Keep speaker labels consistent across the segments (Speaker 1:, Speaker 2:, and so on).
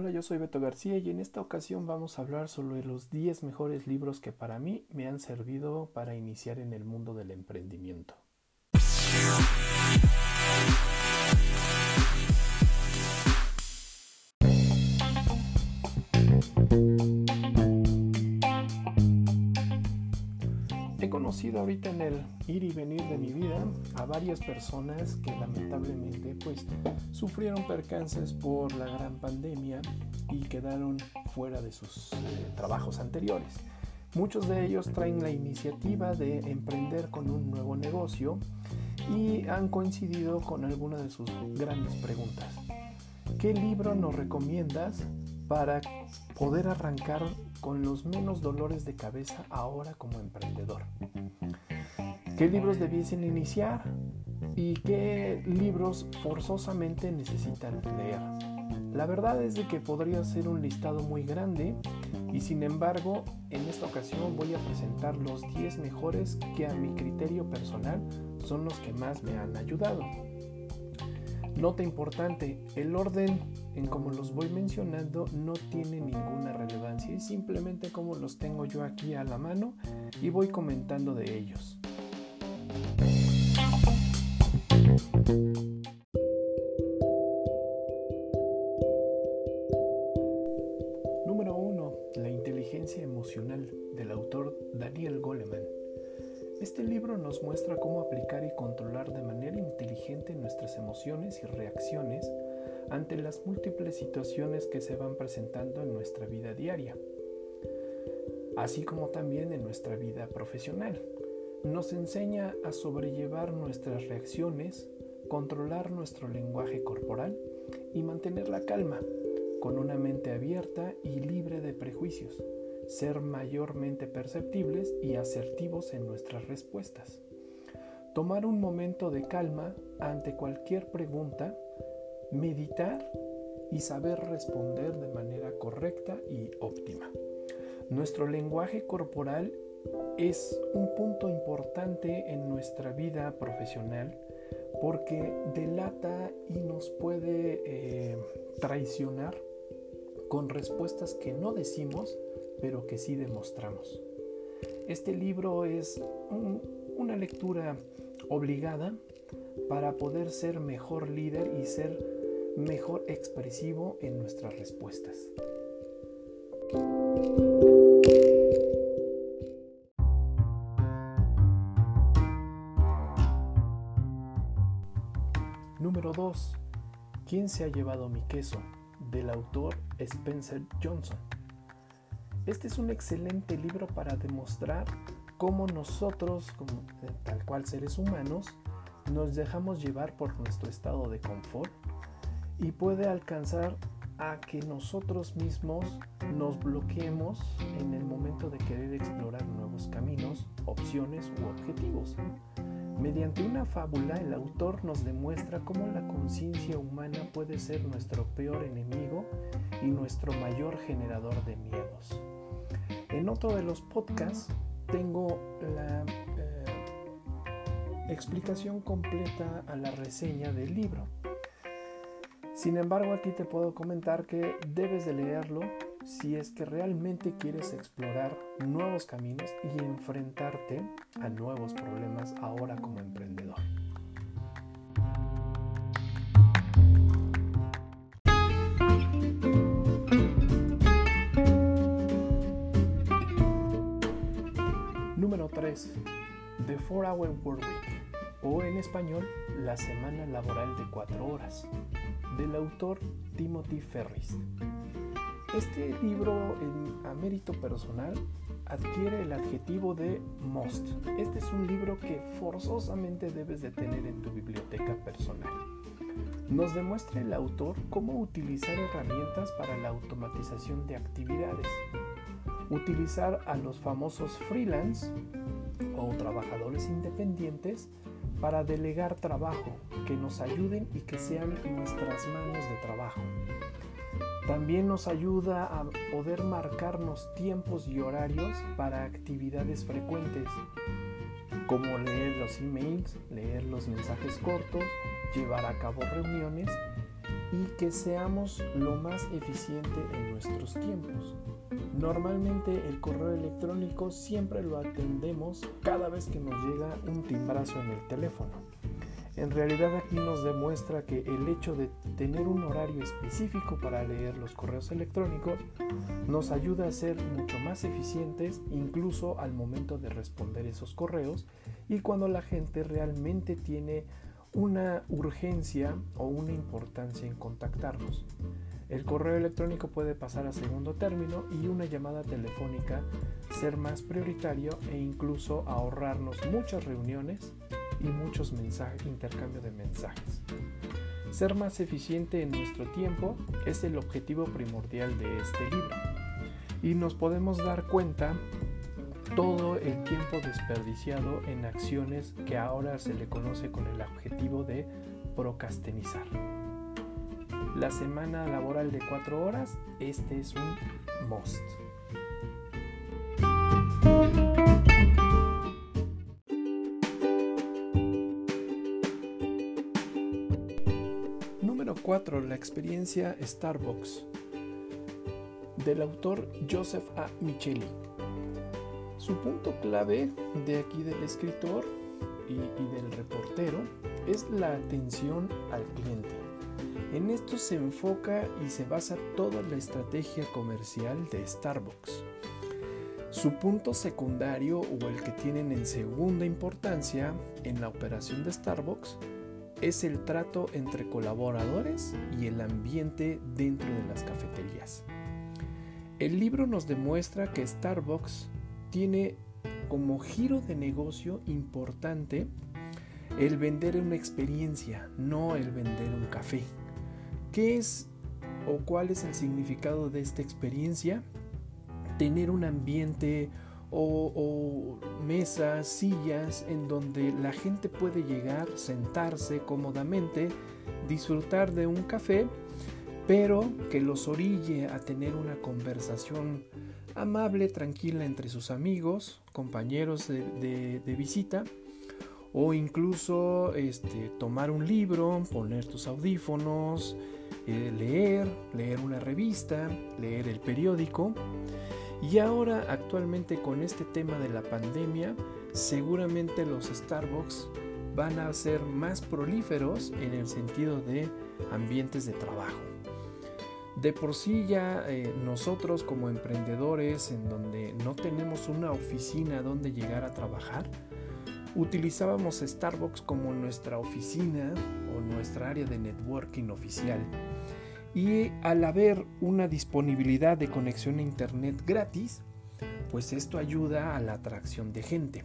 Speaker 1: Hola, yo soy Beto García y en esta ocasión vamos a hablar sobre los 10 mejores libros que para mí me han servido para iniciar en el mundo del emprendimiento. Conocido ahorita en el ir y venir de mi vida a varias personas que lamentablemente pues sufrieron percances por la gran pandemia y quedaron fuera de sus eh, trabajos anteriores. Muchos de ellos traen la iniciativa de emprender con un nuevo negocio y han coincidido con algunas de sus grandes preguntas. ¿Qué libro nos recomiendas para poder arrancar con los menos dolores de cabeza ahora como emprendedor. ¿Qué libros debiesen iniciar? ¿Y qué libros forzosamente necesitan leer? La verdad es de que podría ser un listado muy grande y sin embargo en esta ocasión voy a presentar los 10 mejores que a mi criterio personal son los que más me han ayudado. Nota importante, el orden en como los voy mencionando no tiene ninguna relevancia, es simplemente como los tengo yo aquí a la mano y voy comentando de ellos. Número 1. La inteligencia emocional del autor Daniel Goleman. Este libro nos muestra cómo aplicar y controlar de manera inteligente nuestras emociones y reacciones ante las múltiples situaciones que se van presentando en nuestra vida diaria, así como también en nuestra vida profesional. Nos enseña a sobrellevar nuestras reacciones, controlar nuestro lenguaje corporal y mantener la calma, con una mente abierta y libre de prejuicios ser mayormente perceptibles y asertivos en nuestras respuestas. Tomar un momento de calma ante cualquier pregunta, meditar y saber responder de manera correcta y óptima. Nuestro lenguaje corporal es un punto importante en nuestra vida profesional porque delata y nos puede eh, traicionar con respuestas que no decimos pero que sí demostramos. Este libro es una lectura obligada para poder ser mejor líder y ser mejor expresivo en nuestras respuestas. Número 2. ¿Quién se ha llevado mi queso? del autor Spencer Johnson. Este es un excelente libro para demostrar cómo nosotros, como, eh, tal cual seres humanos, nos dejamos llevar por nuestro estado de confort y puede alcanzar a que nosotros mismos nos bloqueemos en el momento de querer explorar nuevos caminos, opciones u objetivos. Mediante una fábula, el autor nos demuestra cómo la conciencia humana puede ser nuestro peor enemigo y nuestro mayor generador de miedos. En otro de los podcasts tengo la eh, explicación completa a la reseña del libro. Sin embargo, aquí te puedo comentar que debes de leerlo si es que realmente quieres explorar nuevos caminos y enfrentarte a nuevos problemas ahora como emprendedor. Número 3. The 4-Hour Work Week o en español La Semana Laboral de 4 Horas del autor Timothy Ferris. Este libro en, a mérito personal adquiere el adjetivo de must. Este es un libro que forzosamente debes de tener en tu biblioteca personal. Nos demuestra el autor cómo utilizar herramientas para la automatización de actividades, utilizar a los famosos freelance o trabajadores independientes para delegar trabajo, que nos ayuden y que sean nuestras manos de trabajo. También nos ayuda a poder marcarnos tiempos y horarios para actividades frecuentes, como leer los emails, leer los mensajes cortos, llevar a cabo reuniones y que seamos lo más eficiente en nuestros tiempos. Normalmente el correo electrónico siempre lo atendemos cada vez que nos llega un timbrazo en el teléfono. En realidad aquí nos demuestra que el hecho de tener un horario específico para leer los correos electrónicos nos ayuda a ser mucho más eficientes incluso al momento de responder esos correos y cuando la gente realmente tiene una urgencia o una importancia en contactarnos. El correo electrónico puede pasar a segundo término y una llamada telefónica ser más prioritario e incluso ahorrarnos muchas reuniones y muchos mensajes, intercambio de mensajes. Ser más eficiente en nuestro tiempo es el objetivo primordial de este libro y nos podemos dar cuenta todo el tiempo desperdiciado en acciones que ahora se le conoce con el objetivo de procrastinizar. La semana laboral de 4 horas, este es un must. Número 4. La experiencia Starbucks del autor Joseph A. Micheli. Su punto clave de aquí del escritor y, y, del reportero es la atención al cliente. En esto se enfoca y se basa toda la estrategia comercial de Starbucks. Su punto secundario o el que tienen en segunda importancia en la operación de Starbucks es el trato entre colaboradores y el ambiente dentro de las cafeterías. El libro nos demuestra que Starbucks tiene como giro de negocio importante el vender una experiencia, no el vender un café. ¿Qué es o cuál es el significado de esta experiencia? Tener un ambiente o, mesas, sillas en donde la gente puede llegar, sentarse cómodamente, disfrutar de un café, pero que los orille a tener una conversación amable, tranquila entre sus amigos, compañeros de, de, de visita, o incluso este, tomar un libro, poner tus audífonos, leer, leer una revista, leer el periódico. Y ahora actualmente con este tema de la pandemia, seguramente los Starbucks van a ser más prolíferos en el sentido de ambientes de trabajo. De por sí ya eh, nosotros como emprendedores en donde no tenemos una oficina donde llegar a trabajar, utilizábamos Starbucks como nuestra oficina o nuestra área de networking oficial. Y al haber una disponibilidad de conexión a internet gratis, pues esto ayuda a la atracción de gente,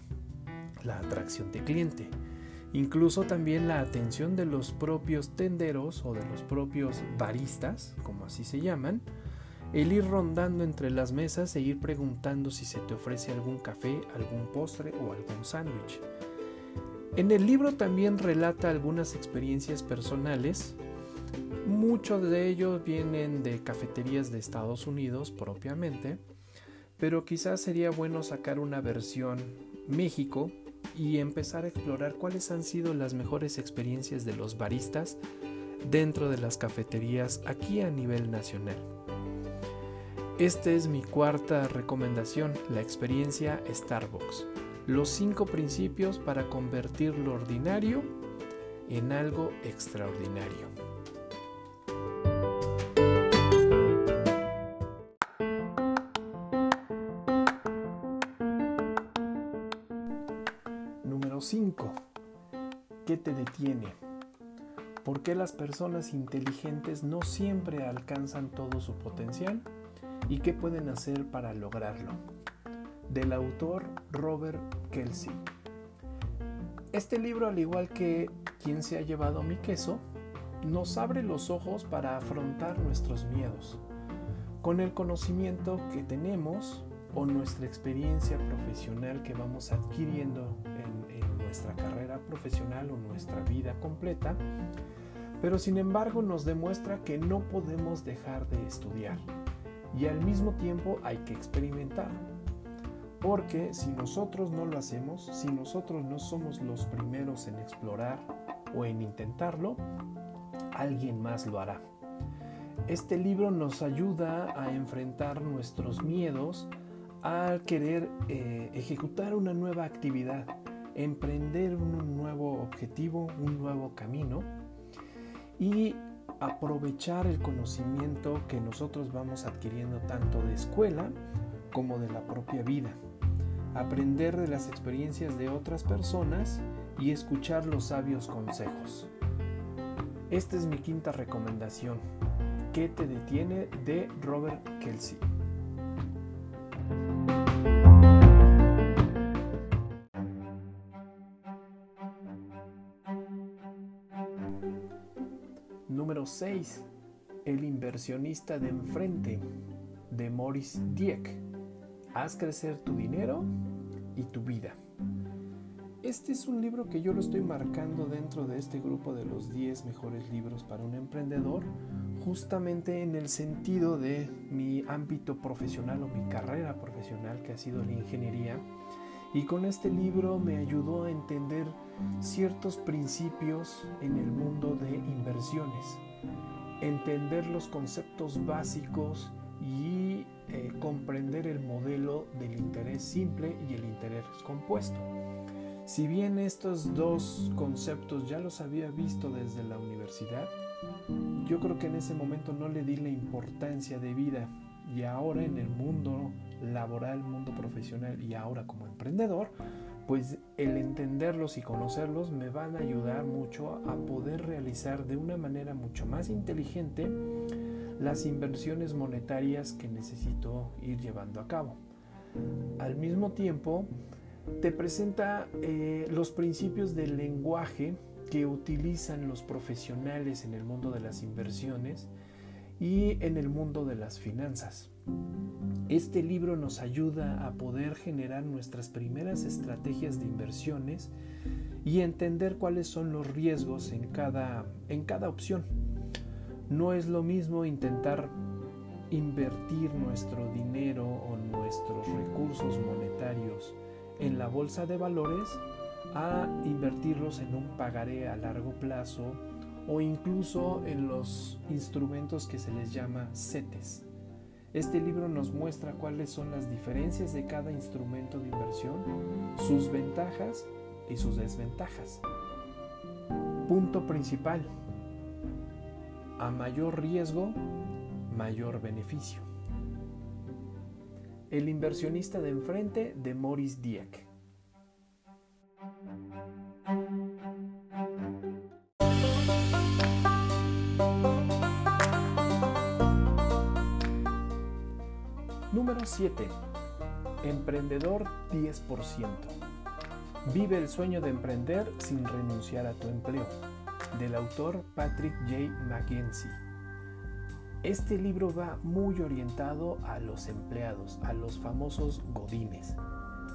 Speaker 1: la atracción de cliente. Incluso también la atención de los propios tenderos o de los propios baristas, como así se llaman, el ir rondando entre las mesas e ir preguntando si se te ofrece algún café, algún postre o algún sándwich. En el libro también relata algunas experiencias personales. Muchos de ellos vienen de cafeterías de Estados Unidos propiamente, pero quizás sería bueno sacar una versión México y empezar a explorar cuáles han sido las mejores experiencias de los baristas dentro de las cafeterías aquí a nivel nacional. Esta es mi cuarta recomendación, la experiencia Starbucks. Los cinco principios para convertir lo ordinario en algo extraordinario. 5. ¿Qué te detiene? ¿Por qué las personas inteligentes no siempre alcanzan todo su potencial? ¿Y qué pueden hacer para lograrlo? Del autor Robert Kelsey. Este libro, al igual que Quien se ha llevado mi queso, nos abre los ojos para afrontar nuestros miedos. Con el conocimiento que tenemos o nuestra experiencia profesional que vamos adquiriendo en, en nuestra carrera profesional o nuestra vida completa, pero sin embargo nos demuestra que no podemos dejar de estudiar y al mismo tiempo hay que experimentar. Porque si nosotros no lo hacemos, si nosotros no somos los primeros en explorar o en intentarlo, alguien más lo hará. Este libro nos ayuda a enfrentar nuestros miedos al querer eh, ejecutar una nueva actividad, emprender un nuevo objetivo, un nuevo camino y aprovechar el conocimiento que nosotros vamos adquiriendo tanto de escuela como de la propia vida. Aprender de las experiencias de otras personas y escuchar los sabios consejos. Esta es mi quinta recomendación. ¿Qué te detiene? de Robert Kelsey. 6. El inversionista de enfrente de Maurice Dieck. Haz crecer tu dinero y tu vida. Este es un libro que yo lo estoy marcando dentro de este grupo de los 10 mejores libros para un emprendedor, justamente en el sentido de mi ámbito profesional o mi carrera profesional que ha sido la ingeniería. Y con este libro me ayudó a entender ciertos principios en el mundo de inversiones, entender los conceptos básicos y eh, comprender el modelo del interés simple y el interés compuesto. Si bien estos dos conceptos ya los había visto desde la universidad, yo creo que en ese momento no le di la importancia de vida y ahora en el mundo laboral, mundo profesional y ahora como emprendedor, pues el entenderlos y conocerlos me van a ayudar mucho a poder realizar de una manera mucho más inteligente las inversiones monetarias que necesito ir llevando a cabo. Al mismo tiempo, te presenta eh, los principios del lenguaje que utilizan los profesionales en el mundo de las inversiones y en el mundo de las finanzas. Este libro nos ayuda a poder generar nuestras primeras estrategias de inversiones y entender cuáles son los riesgos en cada, en cada opción. No es lo mismo intentar invertir nuestro dinero o nuestros recursos monetarios en la bolsa de valores a invertirlos en un pagaré a largo plazo o incluso en los instrumentos que se les llama CETES. Este libro nos muestra cuáles son las diferencias de cada instrumento de inversión, sus ventajas y sus desventajas. Punto principal. A mayor riesgo, mayor beneficio. El inversionista de enfrente de Maurice Dieck. Número 7. Emprendedor 10%. Vive el sueño de emprender sin renunciar a tu empleo. Del autor Patrick J. McKenzie. Este libro va muy orientado a los empleados, a los famosos godines,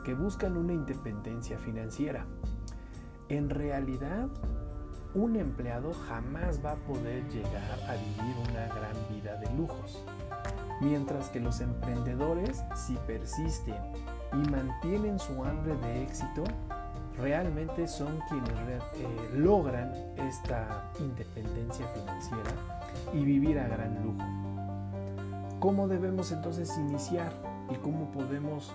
Speaker 1: que buscan una independencia financiera. En realidad, un empleado jamás va a poder llegar a vivir una gran vida de lujos, mientras que los emprendedores, si persisten y mantienen su hambre de éxito, realmente son quienes eh, logran esta independencia financiera y vivir a gran lujo. ¿Cómo debemos entonces iniciar y cómo podemos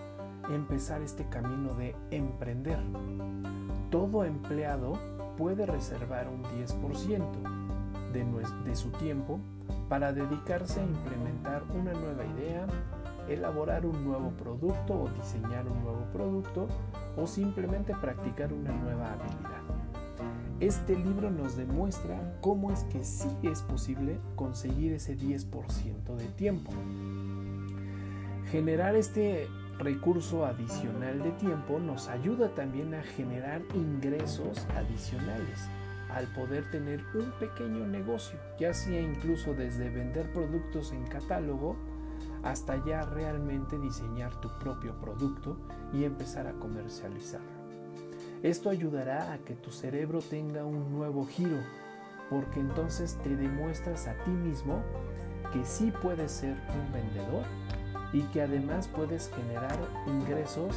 Speaker 1: empezar este camino de emprender? Todo empleado puede reservar un 10% de, de su tiempo para dedicarse a implementar una nueva idea, elaborar un nuevo producto o diseñar un nuevo producto o simplemente practicar una nueva habilidad. Este libro nos demuestra cómo es que sí es posible conseguir ese 10% de tiempo. Generar este recurso adicional de tiempo nos ayuda también a generar ingresos adicionales al poder tener un pequeño negocio, ya sea incluso desde vender productos en catálogo hasta ya realmente diseñar tu propio producto y empezar a comercializarlo. Esto ayudará a que tu cerebro tenga un nuevo giro, porque entonces te demuestras a ti mismo que sí puedes ser un vendedor y que además puedes generar ingresos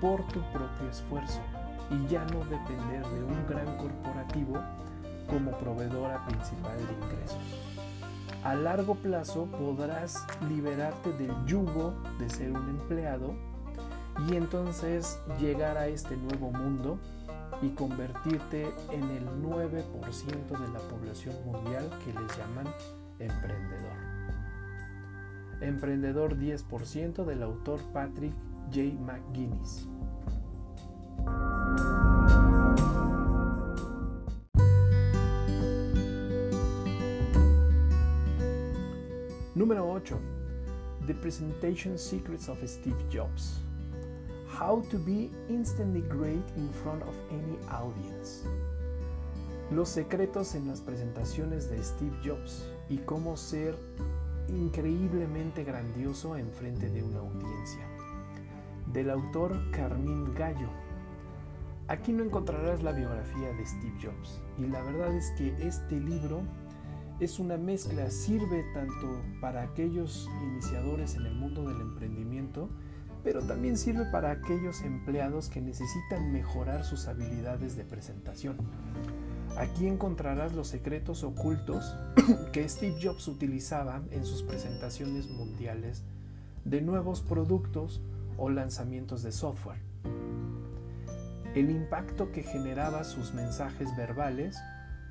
Speaker 1: por tu propio esfuerzo y ya no depender de un gran corporativo como proveedora principal de ingresos. a largo plazo podrás liberarte del yugo de ser un empleado y entonces llegar a este nuevo mundo y convertirte en el 9% de la población mundial que les llaman emprendedor. Emprendedor 10% del autor Patrick J. McGuinness. Número 8. The Presentation Secrets of Steve Jobs. How to be instantly great in front of any audience. Los secretos en las presentaciones de Steve Jobs y cómo ser increíblemente grandioso en frente de una audiencia. Del autor Carmín Gallo. Aquí no encontrarás la biografía de Steve Jobs y la verdad es que este libro es una mezcla, sirve tanto para aquellos iniciadores en el mundo del emprendimiento, pero también sirve para aquellos empleados que necesitan mejorar sus habilidades de presentación. Aquí encontrarás los secretos ocultos que Steve Jobs utilizaba en sus presentaciones mundiales de nuevos productos o lanzamientos de software. El impacto que generaba sus mensajes verbales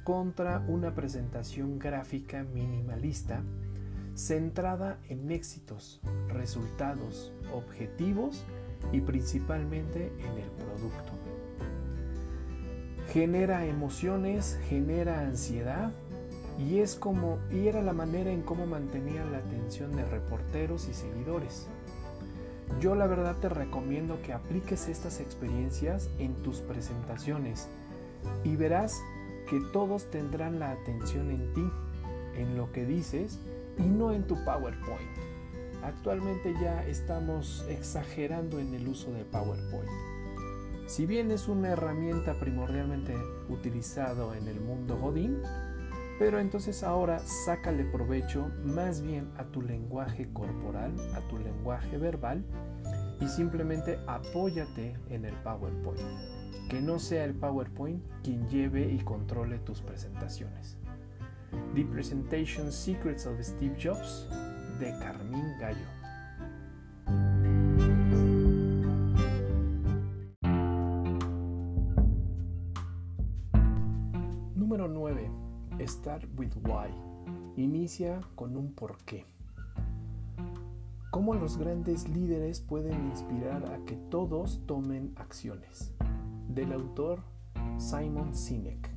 Speaker 1: contra una presentación gráfica minimalista centrada en éxitos, resultados, objetivos y principalmente en el producto. Genera emociones, genera ansiedad y es como y era la manera en cómo mantenía la atención de reporteros y seguidores. Yo la verdad te recomiendo que apliques estas experiencias en tus presentaciones y verás que todos tendrán la atención en ti, en lo que dices y no en tu PowerPoint. Actualmente ya estamos exagerando en el uso de PowerPoint. Si bien es una herramienta primordialmente utilizado en el mundo Godín, pero entonces ahora sácale provecho más bien a tu lenguaje corporal, a tu lenguaje verbal y simplemente apóyate en el PowerPoint que no sea el PowerPoint quien lleve y controle tus presentaciones. The Presentation Secrets of Steve Jobs de Carmín Gallo. Número 9. Start with why. Inicia con un porqué. ¿Cómo los grandes líderes pueden inspirar a que todos tomen acciones? Del autor Simon Sinek.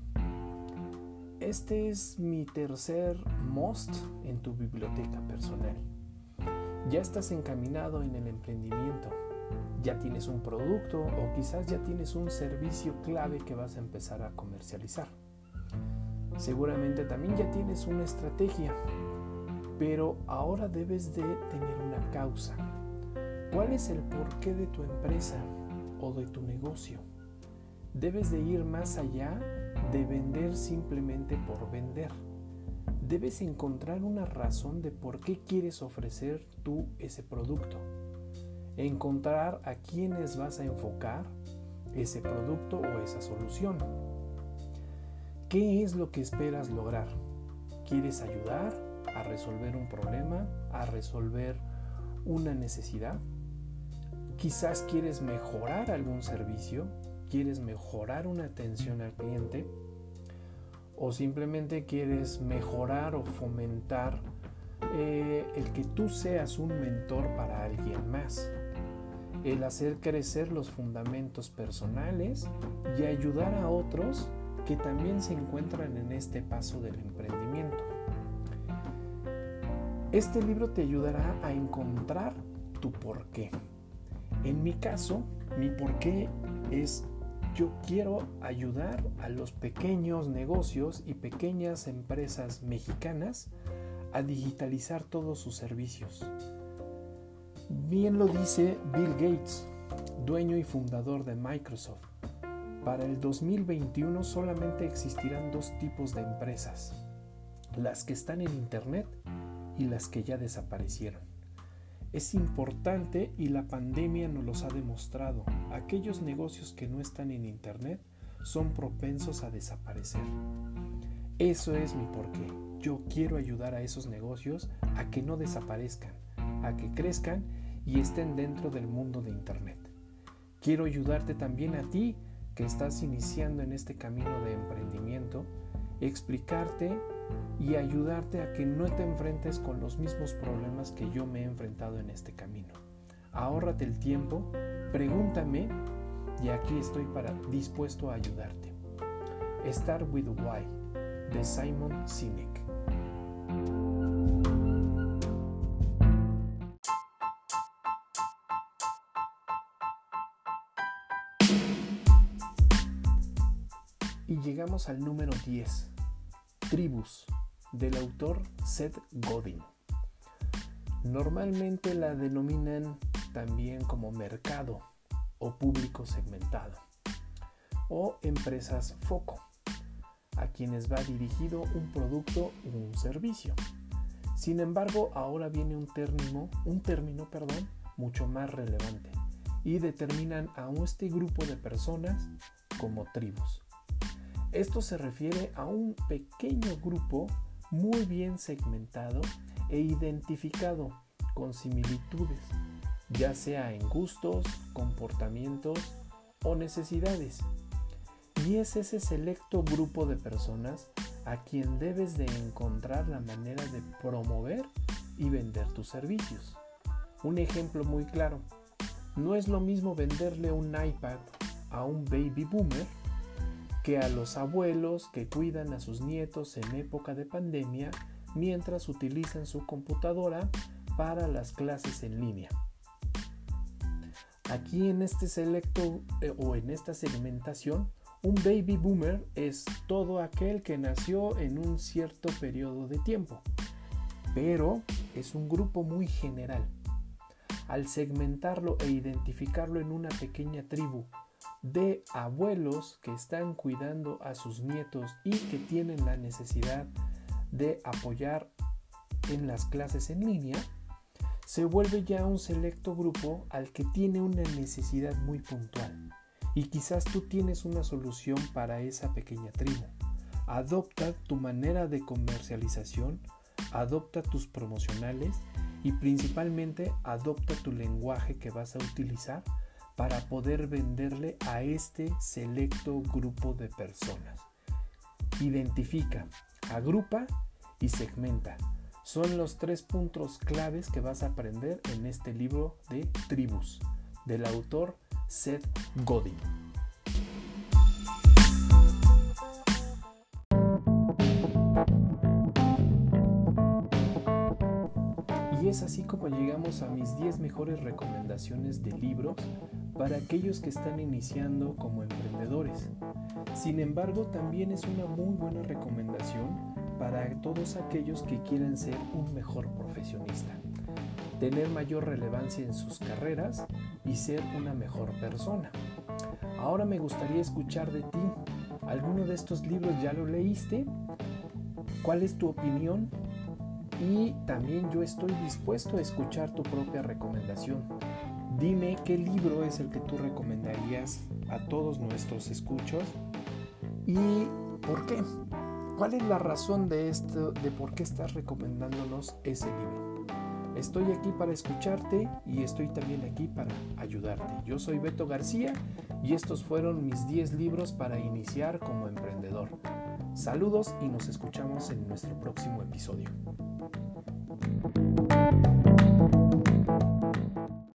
Speaker 1: Este es mi tercer most en tu biblioteca personal. Ya estás encaminado en el emprendimiento. Ya tienes un producto o quizás ya tienes un servicio clave que vas a empezar a comercializar. Seguramente también ya tienes una estrategia, pero ahora debes de tener una causa. ¿Cuál es el porqué de tu empresa o de tu negocio? Debes de ir más allá de vender simplemente por vender. Debes encontrar una razón de por qué quieres ofrecer tú ese producto. Encontrar a quiénes vas a enfocar ese producto o esa solución. ¿Qué es lo que esperas lograr? ¿Quieres ayudar a resolver un problema? ¿A resolver una necesidad? Quizás quieres mejorar algún servicio quieres mejorar una atención al cliente o simplemente quieres mejorar o fomentar eh, el que tú seas un mentor para alguien más, el hacer crecer los fundamentos personales y ayudar a otros que también se encuentran en este paso del emprendimiento. Este libro te ayudará a encontrar tu porqué. En mi caso, mi porqué es yo quiero ayudar a los pequeños negocios y pequeñas empresas mexicanas a digitalizar todos sus servicios. Bien lo dice Bill Gates, dueño y fundador de Microsoft. Para el 2021 solamente existirán dos tipos de empresas, las que están en Internet y las que ya desaparecieron. Es importante y la pandemia nos los ha demostrado. Aquellos negocios que no están en Internet son propensos a desaparecer. Eso es mi porqué. yo quiero ayudar a esos negocios a que no desaparezcan, a que crezcan y estén dentro del mundo de Internet. Quiero ayudarte también a ti que estás iniciando en este camino de emprendimiento, explicarte y ayudarte a que no te enfrentes con los mismos problemas que yo me he enfrentado en este camino. Ahórrate el tiempo, pregúntame y aquí estoy para dispuesto a ayudarte. Start with Why de Simon Sinek. Y llegamos al número 10, Tribus, del autor Seth Godin. Normalmente la denominan también como mercado o público segmentado o empresas foco, a quienes va dirigido un producto o un servicio. Sin embargo, ahora viene un término, un término, perdón, mucho más relevante y determinan a este grupo de personas como tribus. Esto se refiere a un pequeño grupo muy bien segmentado e identificado con similitudes, ya sea en gustos, comportamientos o necesidades. Y es ese selecto grupo de personas a quien debes de encontrar la manera de promover y vender tus servicios. Un ejemplo muy claro, no es lo mismo venderle un iPad a un baby boomer que a los abuelos que cuidan a sus nietos en época de pandemia mientras utilizan su computadora para las clases en línea. Aquí en este selecto eh, o en esta segmentación, un baby boomer es todo aquel que nació en un cierto periodo de tiempo, pero es un grupo muy general. Al segmentarlo e identificarlo en una pequeña tribu de abuelos que están cuidando a sus nietos y que tienen la necesidad de apoyar en las clases en línea, se vuelve ya un selecto grupo al que tiene una necesidad muy puntual. Y quizás tú tienes una solución para esa pequeña tribu. Adopta tu manera de comercialización, adopta tus promocionales y principalmente adopta tu lenguaje que vas a utilizar para poder venderle a este selecto grupo de personas. Identifica, agrupa y segmenta. Son los tres puntos claves que vas a aprender en este libro de tribus del autor Seth Godin. Es así como llegamos a mis 10 mejores recomendaciones de libros para aquellos que están iniciando como emprendedores. Sin embargo, también es una muy buena recomendación para todos aquellos que quieren ser un mejor profesionista, tener mayor relevancia en sus carreras y ser una mejor persona. Ahora me gustaría escuchar de ti. ¿Alguno de estos libros ya lo leíste? ¿Cuál es tu opinión? Y también yo estoy dispuesto a escuchar tu propia recomendación. Dime qué libro es el que tú recomendarías a todos nuestros escuchos y por qué. ¿Cuál es la razón de esto, de por qué estás recomendándonos ese libro? Estoy aquí para escucharte y estoy también aquí para ayudarte. Yo soy Beto García y estos fueron mis 10 libros para iniciar como emprendedor. Saludos y nos escuchamos en nuestro próximo episodio.